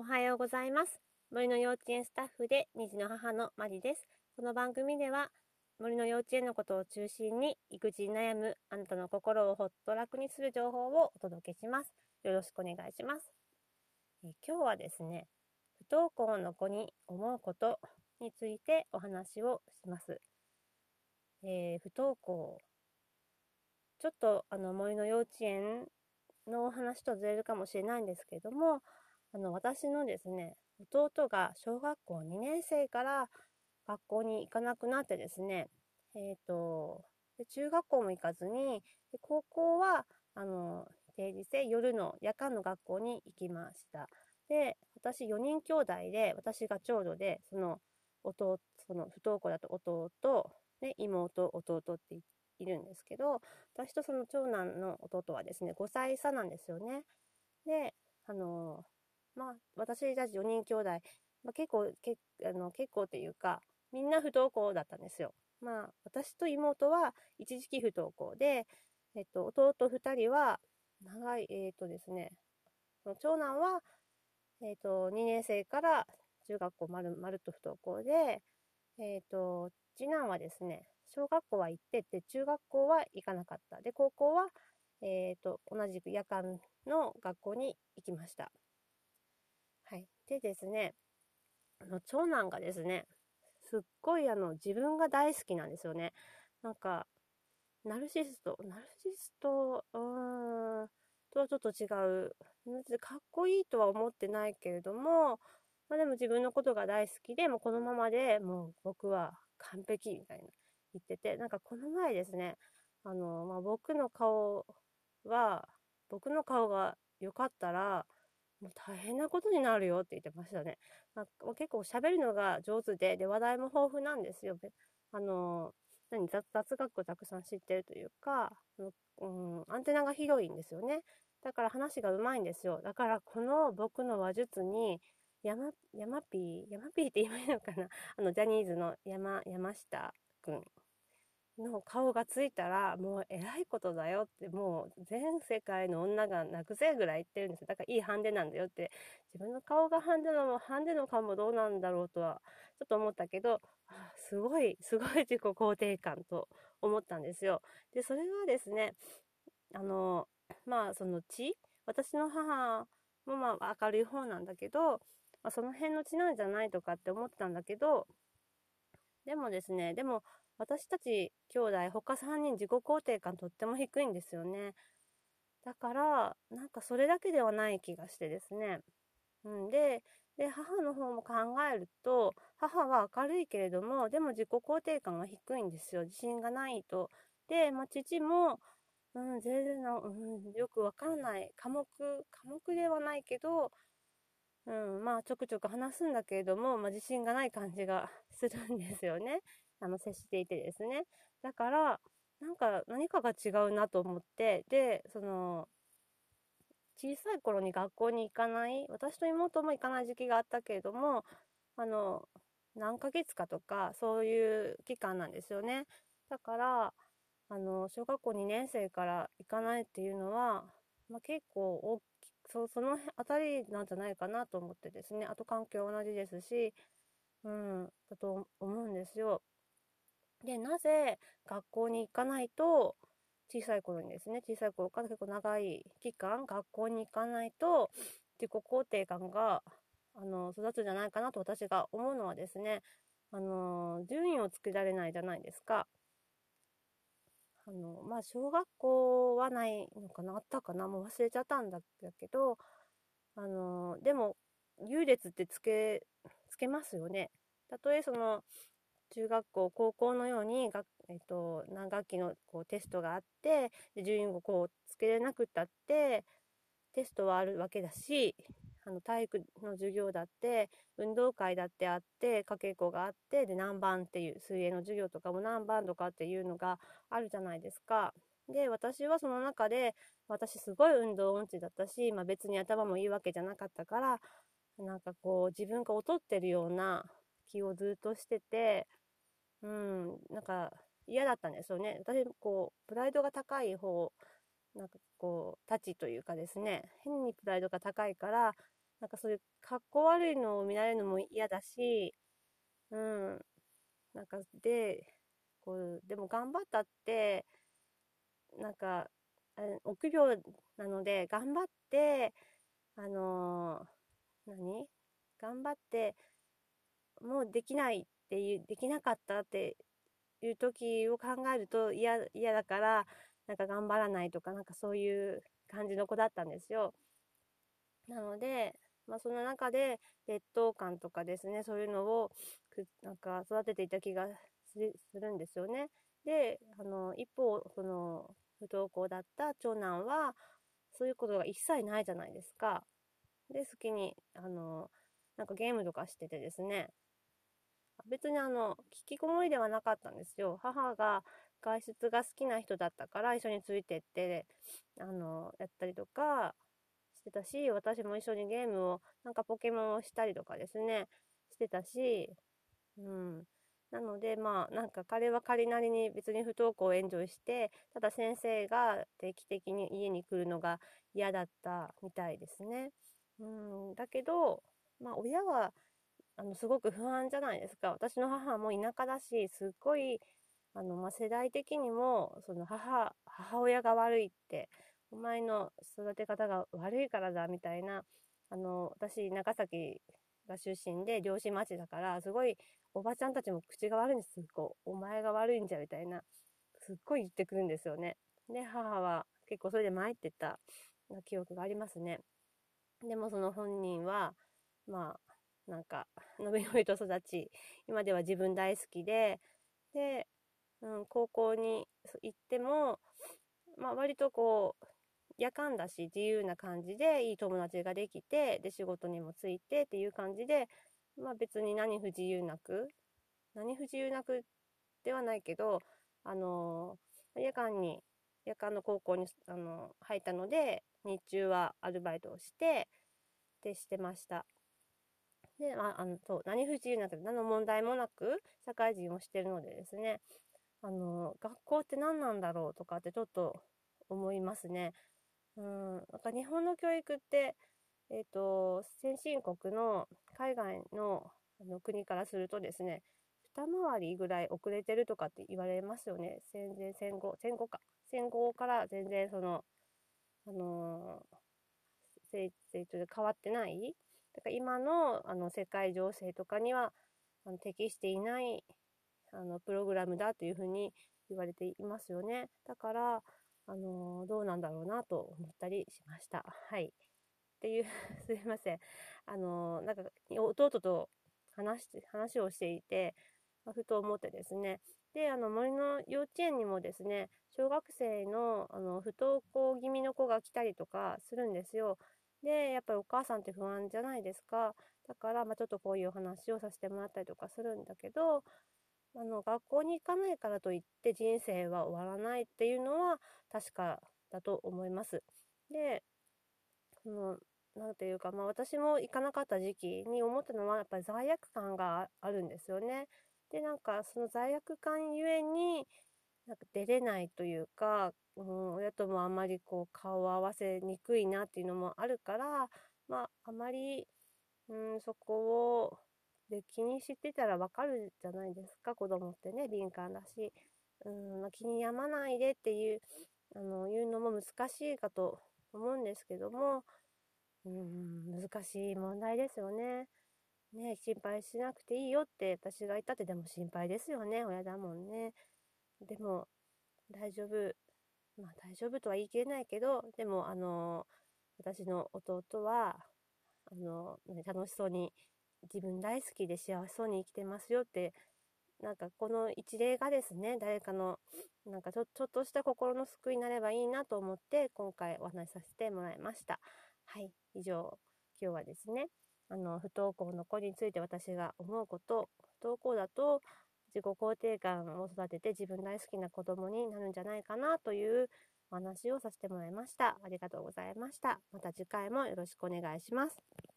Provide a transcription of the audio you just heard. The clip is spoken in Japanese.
おはようございます。森の幼稚園スタッフで2児の母のマリです。この番組では森の幼稚園のことを中心に育児に悩むあなたの心をほっと楽にする情報をお届けします。よろしくお願いします。え今日はですね、不登校の子に思うことについてお話をします。えー、不登校。ちょっとあの森の幼稚園のお話とずれるかもしれないんですけれども、あの、私のですね、弟が小学校2年生から学校に行かなくなってですね、えっ、ー、と、中学校も行かずに、高校は、あの、定時制、夜の夜間の学校に行きました。で、私4人兄弟で、私が長女で、その弟、その不登校だと弟、ね、妹、弟っているんですけど、私とその長男の弟はですね、5歳差なんですよね。で、あの、まあ、私たち4人兄弟、まあ、結構、けあの結構っていうか、みんな不登校だったんですよ。まあ、私と妹は一時期不登校で、えっと、弟2人は、長い、えっ、とですね、長男は、えっ、と、2年生から中学校まるまるっと不登校で、えっ、と、次男はですね、小学校は行ってて、中学校は行かなかった。で、高校は、えっ、と、同じく夜間の学校に行きました。でですね、あの、長男がですね、すっごいあの、自分が大好きなんですよね。なんか、ナルシスト、ナルシスト、うーん、とはちょっと違う。かっこいいとは思ってないけれども、まあでも自分のことが大好きで、もうこのままでもう僕は完璧みたいな言ってて、なんかこの前ですね、あの、まあ僕の顔は、僕の顔が良かったら、もう大変なことになるよって言ってましたね。まあ、結構喋るのが上手で、で、話題も豊富なんですよ。あの、何雑、学をたくさん知ってるというか、うん、アンテナが広いんですよね。だから話が上手いんですよ。だからこの僕の話術に、山、山ピー、山ピーって言えばいいのかな？あの、ジャニーズの山、山下くんの顔がついたら、もう偉いことだよって、もう全世界の女が泣くぜぐらい言ってるんですよ。だからいいハンデなんだよって、自分の顔がハンデの、ハンデの顔もどうなんだろうとは、ちょっと思ったけど、すごい、すごい自己肯定感と思ったんですよ。で、それはですね、あの、まあ、その血、私の母もまあ明るい方なんだけど、まあ、その辺の血なんじゃないとかって思ったんだけど、でもですね、でも、私たち兄弟、他3人自己肯定感とっても低いんですよね。だから、なんかそれだけではない気がしてですね。うん、で、で、母の方も考えると、母は明るいけれども、でも自己肯定感が低いんですよ。自信がないと。で、まあ、父も、うん、全然の、うん、よくわからない。科目、科目ではないけど、うん、まあ、ちょくちょく話すんだけれども、まあ、自信がない感じがするんですよね。あの、接していてですね。だから、なんか何かが違うなと思って、で、その、小さい頃に学校に行かない、私と妹も行かない時期があったけれども、あの、何ヶ月かとか、そういう期間なんですよね。だから、あの、小学校2年生から行かないっていうのは、まあ、結構大きそそのあたりなんじゃないかなと思ってですね。あと環境同じですし、うん、だと思うんですよ。で、なぜ学校に行かないと、小さい頃にですね、小さい頃から結構長い期間、学校に行かないと、自己肯定感が、あの、育つんじゃないかなと私が思うのはですね、あの、順位をつけられないじゃないですか。あの、まあ、小学校はないのかなあったかなもう忘れちゃったんだけど、あの、でも、優劣ってつけ、つけますよね。たとえその、中学校、高校のように、がえっと、何学期のこうテストがあって、で順位をこうつけれなくったって、テストはあるわけだし、あの体育の授業だって、運動会だってあって、かけっこがあって、で何番っていう、水泳の授業とかも何番とかっていうのがあるじゃないですか。で、私はその中で、私すごい運動音痴だったし、まあ別に頭もいいわけじゃなかったから、なんかこう自分が劣ってるような気をずっとしてて、うん、なんか嫌だったんですよね。私、こう、プライドが高い方、なんかこう、たちというかですね、変にプライドが高いから、なんかそういう格好悪いのを見られるのも嫌だし、うん。なんか、で、こう、でも頑張ったって、なんか、臆病なので、頑張って、あのー、何？頑張って、もうできないっていう、できなかったっていう時を考えると嫌、だから、なんか頑張らないとか、なんかそういう感じの子だったんですよ。なので、まあ、その中で劣等感とかですね、そういうのをなんか育てていた気がするんですよね。で、あの、一方、その、不登校だった長男は、そういうことが一切ないじゃないですか。で、好きに、あの、なんかゲームとかしててですね、別にあの、引きこもりではなかったんですよ。母が外出が好きな人だったから一緒についてって、あの、やったりとかしてたし、私も一緒にゲームを、なんかポケモンをしたりとかですね、してたし、うん。なので、まあ、なんか彼は彼なりに別に不登校をエンジョイして、ただ先生が定期的に家に来るのが嫌だったみたいですね。うん、だけど、まあ、親は、あの、すごく不安じゃないですか。私の母も田舎だし、すっごい、あの、まあ、世代的にも、その母、母親が悪いって、お前の育て方が悪いからだ、みたいな、あの、私、長崎が出身で、漁師町だから、すごい、おばちゃんたちも口が悪いんです。こう、お前が悪いんじゃ、みたいな、すっごい言ってくるんですよね。で、母は結構それで参ってた記憶がありますね。でもその本人は、まあ、なんか、のびのびと育ち、今では自分大好きで、で、うん、高校に行っても、まあ割とこう、夜間だし自由な感じでいい友達ができて、で仕事にもついてっていう感じで、まあ別に何不自由なく、何不自由なくではないけど、あのー、夜間に、夜間の高校に、あのー、入ったので、日中はアルバイトをして、でしてました。で、まあ、あの、そう、何不自由なく何の問題もなく、社会人をしてるのでですね、あの、学校って何なんだろうとかってちょっと思いますね。うん、なんか日本の教育って、えっ、ー、と、先進国の海外のあの国からするとですね、二回りぐらい遅れてるとかって言われますよね。戦前、戦後、戦後か。戦後から全然その、あのー、成長で変わってない。だから今のあの世界情勢とかにはあの適していないあのプログラムだというふうに言われていますよね。だから、あの、どうなんだろうなと思ったりしました。はい。っていう すいません。あの、なんか、弟と話して、話をしていて、まあ、ふと思ってですね。で、あの、森の幼稚園にもですね、小学生の、あの、不登校気味の子が来たりとかするんですよ。で、やっぱりお母さんって不安じゃないですか。だから、まあ、ちょっとこういう話をさせてもらったりとかするんだけど、あの、学校に行かないからといって人生は終わらないっていうのは確かだと思います。で、その、なんていうか、まあ私も行かなかった時期に思ったのはやっぱり罪悪感があるんですよね。で、なんかその罪悪感ゆえに、なんか出れないというか、うん、親ともあんまりこう顔を合わせにくいなっていうのもあるから、まああまり、うん、そこをで気にしてたらわかるじゃないですか、子供ってね、敏感だし。うんまあ、気に病まないでっていう、あの、言うのも難しいかと思うんですけども、うん、難しい問題ですよね。ね、心配しなくていいよって私が言ったってでも心配ですよね、親だもんね。でも、大丈夫。まあ大丈夫とは言い切れないけど、でもあの、私の弟は、あの、楽しそうに自分大好きで幸せそうに生きてますよって、なんかこの一例がですね、誰かの、なんかちょちょっとした心の救いになればいいなと思って、今回お話しさせてもらいました。はい、以上、今日はですね、あの、不登校の子について私が思うこと、不登校だと自己肯定感を育てて自分大好きな子供になるんじゃないかなというお話をさせてもらいました。ありがとうございました。また次回もよろしくお願いします。